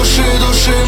души, души.